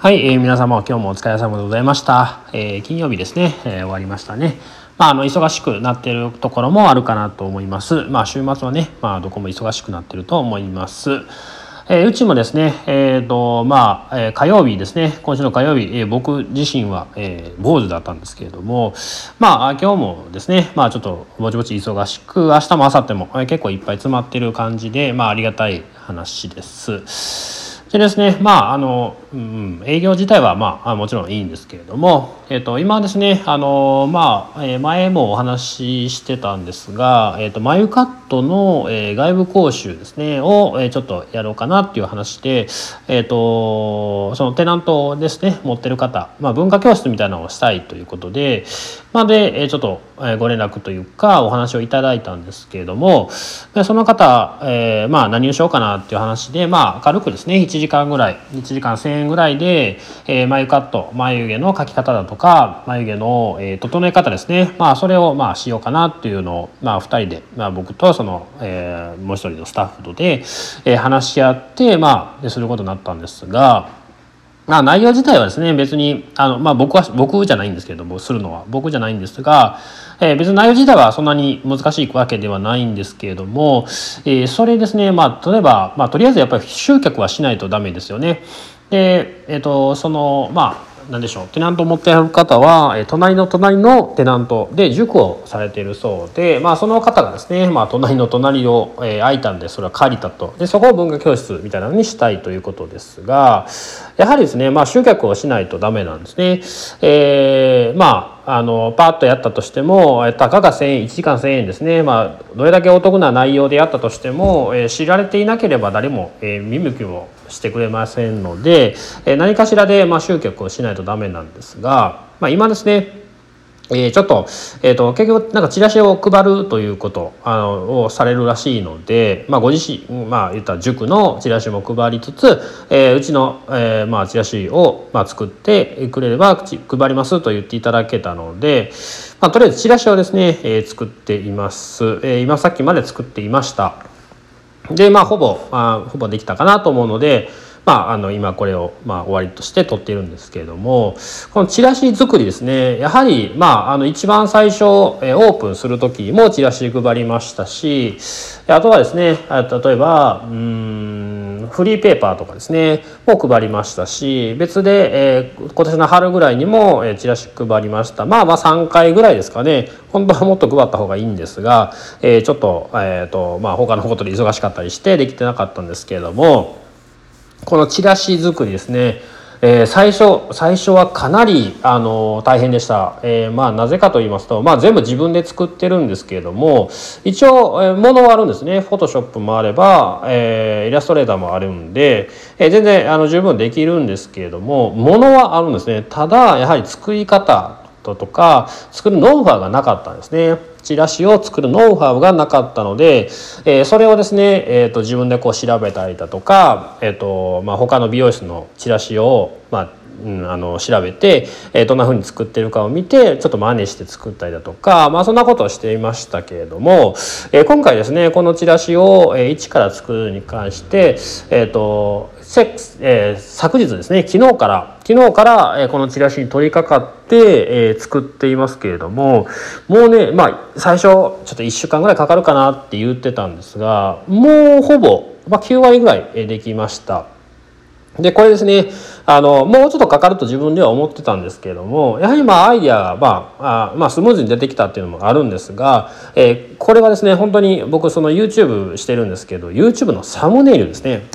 はい、えー、皆様今日もお疲れ様でございました。えー、金曜日ですね、えー、終わりましたね。まあ、あの忙しくなっているところもあるかなと思います。まあ、週末はね、まあ、どこも忙しくなっていると思います。えー、うちもですね、えーとまあえー、火曜日ですね今週の火曜日、えー、僕自身は、えー、坊主だったんですけれどもまあ今日もですねまあちょっとぼちぼち忙しく明日も明後日も、えー、結構いっぱい詰まっている感じでまあありがたい話です。でですねまああの、うん、営業自体はまあもちろんいいんですけれども、えー、と今ですねあのまあ、え前もお話ししてたんですが、えー、と眉カットの、え外部講習ですねを、えちょっとやろうかなっていう話で、えー、とそのテナントですね持ってる方、まあ、文化教室みたいなのをしたいということでまあ、で、えちょっとえご連絡というかお話をいただいたんですけれどもその方、えー、まあ何をしようかなっていう話でまあ軽くですね1時間ぐらい1時間1,000円ぐらいで、えー、眉カット眉毛の描き方だとか眉毛の、えー、整え方ですねまあそれをまあしようかなっていうのを、まあ、2人で、まあ、僕とその、えー、もう一人のスタッフとで、えー、話し合ってまあすることになったんですが。まあ、内容自体はですね別にあの、まあ、僕は僕じゃないんですけれどもするのは僕じゃないんですが、えー、別に内容自体はそんなに難しいわけではないんですけれども、えー、それですねまあ例えば、まあ、とりあえずやっぱり集客はしないとダメですよね。で、えーと、そのまあ何でしょう？テナントを持っている方は、え隣の隣のテナントで塾をされているそうで、まあ、その方がですね、まあ、隣の隣を、えー、空いたんでそれは借りたと。でそこを文化教室みたいなのにしたいということですがやはりですね、まあ、集客をしないとダメなんですね。えー、まああのパッとやったとしてもたかが1,000円1時間1,000円ですね、まあ、どれだけお得な内容でやったとしても、えー、知られていなければ誰も、えー、見向きもしてくれませんので、えー、何かしらで、まあ、集客をしないとダメなんですが、まあ、今ですねえー、ちょっと,、えーと、結局なんかチラシを配るということあのをされるらしいので、まあ、ご自身まあ言ったら塾のチラシも配りつつ、えー、うちの、えーまあ、チラシを、まあ、作ってくれれば配りますと言っていただけたので、まあ、とりあえずチラシをですね、えー、作っています、えー、今さっきまで作っていました。でまあほぼ、まあ、ほぼできたかなと思うのでまあ、あの今これをまあ終わりとして撮っているんですけれどもこのチラシ作りですねやはりまああの一番最初えオープンする時もチラシ配りましたしあとはですね例えばうんフリーペーパーとかですねも配りましたし別で、えー、今年の春ぐらいにも、えチラシ配りましたまあまあ3回ぐらいですかね本当はもっと配った方がいいんですが、えー、ちょっと,、えーとまあ、他のことで忙しかったりしてできてなかったんですけれども。このチラシ作りですね、えー、最初最初はかなりあの大変でした、えー、まあなぜかと言いますと、まあ、全部自分で作ってるんですけれども一応、えー、ものはあるんですね。フォトショップもあれば、えー、イラストレーターもあるんで、えー、全然あの十分できるんですけれどもものはあるんですね。ただやはり作り方とか作るノウハウがなかったんですね。チラシを作るノウハウがなかったので、えー、それをですね、えーと、自分でこう調べたりだとか、えーとまあ、他の美容室のチラシを、まあうん、あの調べて、えー、どんな風に作ってるかを見てちょっと真似して作ったりだとか、まあ、そんなことをしていましたけれども、えー、今回ですねこのチラシを、えー、一から作るに関して、えーとえー、昨日ですね。昨日から。昨日から、えー、このチラシに取り掛かって、えー、作っていますけれどももうねまあ最初ちょっと1週間ぐらいかかるかなって言ってたんですがもうほぼ、まあ、9割ぐらいできました。でこれですねあのもうちょっとかかると自分では思ってたんですけれどもやはりまあアイデアが、まあ、あまあスムーズに出てきたっていうのもあるんですが、えー、これはですね本当に僕その YouTube してるんですけど YouTube のサムネイルですね。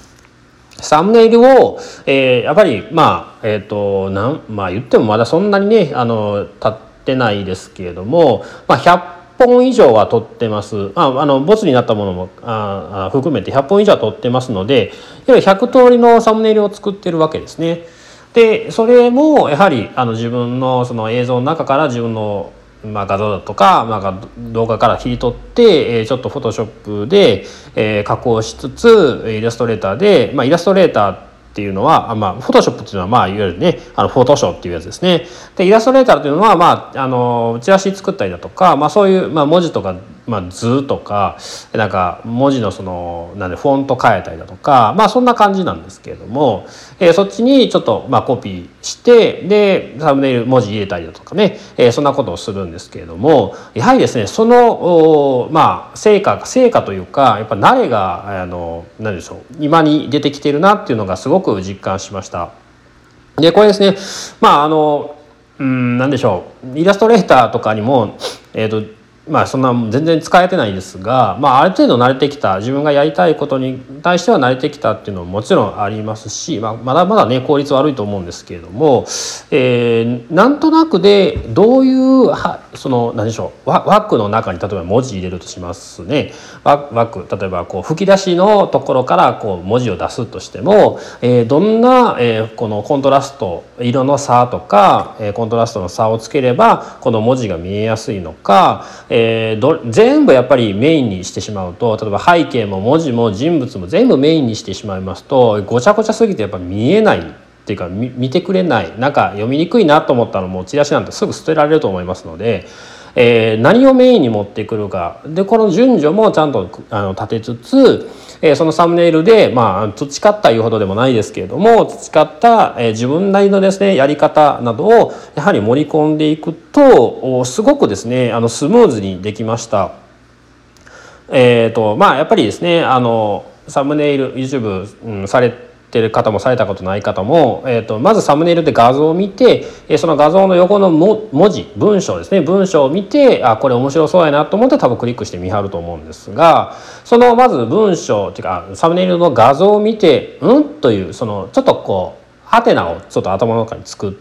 サムネイルを、えー、やっぱりまあえっ、ー、となんまあ言ってもまだそんなにねあの立ってないですけれども、まあ、100本以上は撮ってます。ああのボツになったものもあ含めて100本以上は撮ってますのでやは100通りのサムネイルを作ってるわけですね。でそれもやはりあの自分のその映像の中から自分のまあ、画像だとか、まあ、動画から切り取って、えー、ちょっとフォトショップで、えー、加工しつつイラストレーターで、まあ、イラストレーターっていうのは、まあ、フォトショップっていうのは、まあ、いわゆるね、あの、フォトショーっていうやつですね。で、イラストレーターっていうのは、まあ、あの、チラシ作ったりだとか、まあ、そういう、まあ、文字とかまあ、図とかなんか文字のそのなんでフォント変えたりだとかまあそんな感じなんですけれども、えー、そっちにちょっとまあコピーしてでサムネイル文字入れたりだとかね、えー、そんなことをするんですけれどもやはりですねそのまあ成果成果というかやっぱ慣れがあの何でしょう今に出てきてるなっていうのがすごく実感しました。でこれですねまああのうん何でしょうイラストレーターとかにもえっ、ー、とまあそんな全然使えてないですが、まあ、ある程度慣れてきた自分がやりたいことに対しては慣れてきたっていうのももちろんありますし、まあ、まだまだね効率悪いと思うんですけれども、えー、なんとなくでどういうはその何でしょう枠の中に例えば文字入れるとしますね。枠例えばこう吹き出しのところからこう文字を出すとしても、えー、どんな、えー、このコントラスト色の差とか、えー、コントラストの差をつければこの文字が見えやすいのかえー、ど全部やっぱりメインにしてしまうと例えば背景も文字も人物も全部メインにしてしまいますとごちゃごちゃすぎてやっぱ見えないっていうか見てくれないなんか読みにくいなと思ったのもうチラシなんてすぐ捨てられると思いますので。えー、何をメインに持ってくるかでこの順序もちゃんとあの立てつつえそのサムネイルで、まあ、培ったいうほどでもないですけれども培った、え自分なりのですねやり方などをやはり盛り込んでいくとすごくですねあのスムーズにできました。えーとまあ、やっぱりですねあのサムネイル YouTube、うん、されてる方もされたことない方も、えーと、まずサムネイルで画像を見て、えその画像の横の文字文章ですね文章を見てあこれ面白そうやなと思って多分クリックして見張ると思うんですがそのまず文章っていうかサムネイルの画像を見て「うん?」というそのちょっとこうハテナをちょっと頭の中に作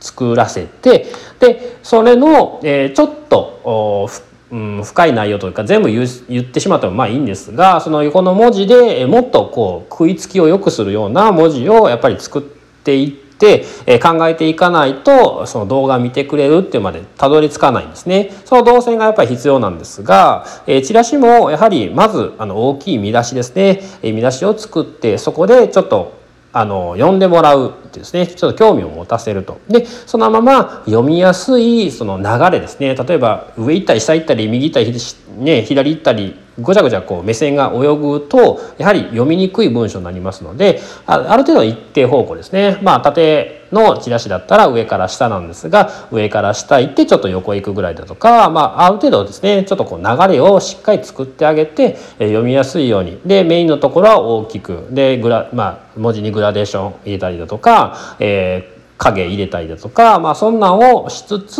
作らせてでそれの、えー、ちょっとうん、深い内容というか全部言ってしまってもまあいいんですがその横の文字でもっとこう食いつきを良くするような文字をやっぱり作っていってえ考えていかないとその動画見てくれるっていうまでたどり着かないんですね。その動線がやっぱり必要なんですが、えチラシもやはりまずあの大きい見出しですね、え見出しを作ってそこでちょっとあの読んでもらうってですね。ちょっと興味を持たせると。でそのまま読みやすいその流れですね。例えば上行ったり下行ったり右行ったり、ね、左行ったりごちゃごちゃこう目線が泳ぐとやはり読みにくい文章になりますのである程度一定方向ですね。まあ縦のチラシだったら上から下なんですが上から下行ってちょっと横行くぐらいだとか、まあ、ある程度ですね。ちょっとこう流れをしっかり作ってあげて、読みやすいように。でメインのところは大きく。でグラ、まあ、文字にグラデーション入れたりだとか、えー影入れたりだとか、まあ、そんなんをしつつ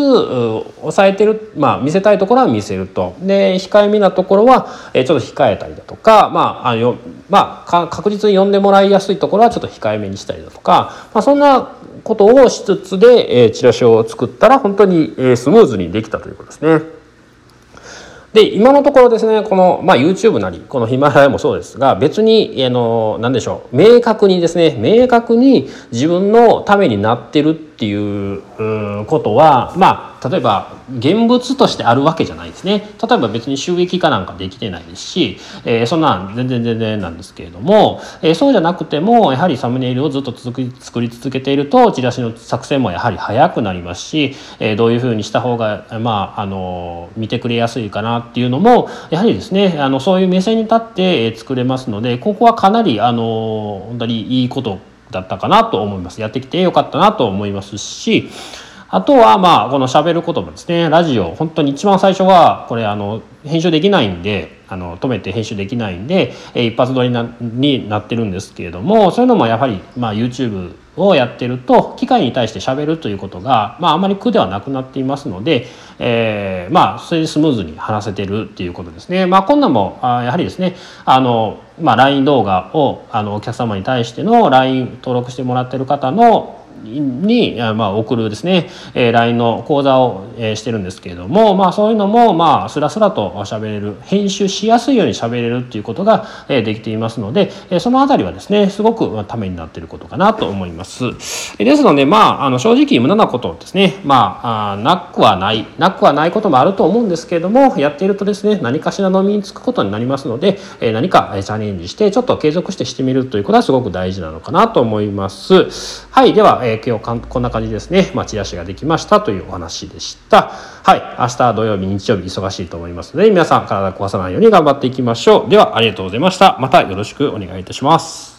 抑えてる、まあ、見せたいところは見せるとで控えめなところはえちょっと控えたりだとか、まああよまあ、確実に読んでもらいやすいところはちょっと控えめにしたりだとか、まあ、そんなことをしつつで、えチラシを作ったら本当に、えスムーズにできたということですね。で今のところですねこの、まあ、YouTube なりこのヒマラヤもそうですが別にあの何でしょう明確にですね明確に自分のためになってるっていうことはまあ例えば現物としてあるわけじゃないですね。例えば別に収益化なんかできてないですし、えー、そんなん全然全然なんですけれども、えー、そうじゃなくてもやはりサムネイルをずっと作り続けているとチラシの作成もやはり早くなりますし、えー、どういうふうにした方がまああの見てくれやすいかなっていうのもやはりですねあのそういう目線に立って作れますのでここはかなりあの本当にいいことだったかなと思います。やってきてよかったなと思いますしあとはまあこの喋る言葉ですねラジオ本当に一番最初はこれあの編集できないんであの止めて編集できないんで、え一発撮りなになってるんですけれどもそういうのもやはり、まあ、YouTube をやってると機械に対して喋るということが、まあ、あまり苦ではなくなっていますので、えー、まあそれでスムーズに話せてるっていうことですね。まあ、こんなんもあやはりですねあの、まあ、LINE 動画をあのお客様に対しての LINE 登録してもらってる方のに、まあ、送るですね、えー、LINE の講座を、えー、してるんですけれども、まあ、そういうのも、まあ、スラスラと喋れる編集しやすいように喋れるっていうことが、えー、できていますので、えー、そのあたりはですねすごく、まあ、ためになっていることかなと思います。えですので、まあ、あの正直無駄なことですね、まあ、あなくはないなくはないこともあると思うんですけれどもやっているとですね何かしらの身につくことになりますので、えー、何かチャレンジしてちょっと継続してしてみるということはすごく大事なのかなと思います。はいでは、えー、今日こんな感じですね、まあ、チラシができましたというお話でした。はい。明日土曜日日曜日忙しいと思いますので皆さん体壊さないように頑張っていきましょう。ではありがとうございました。またよろしくお願いいたします。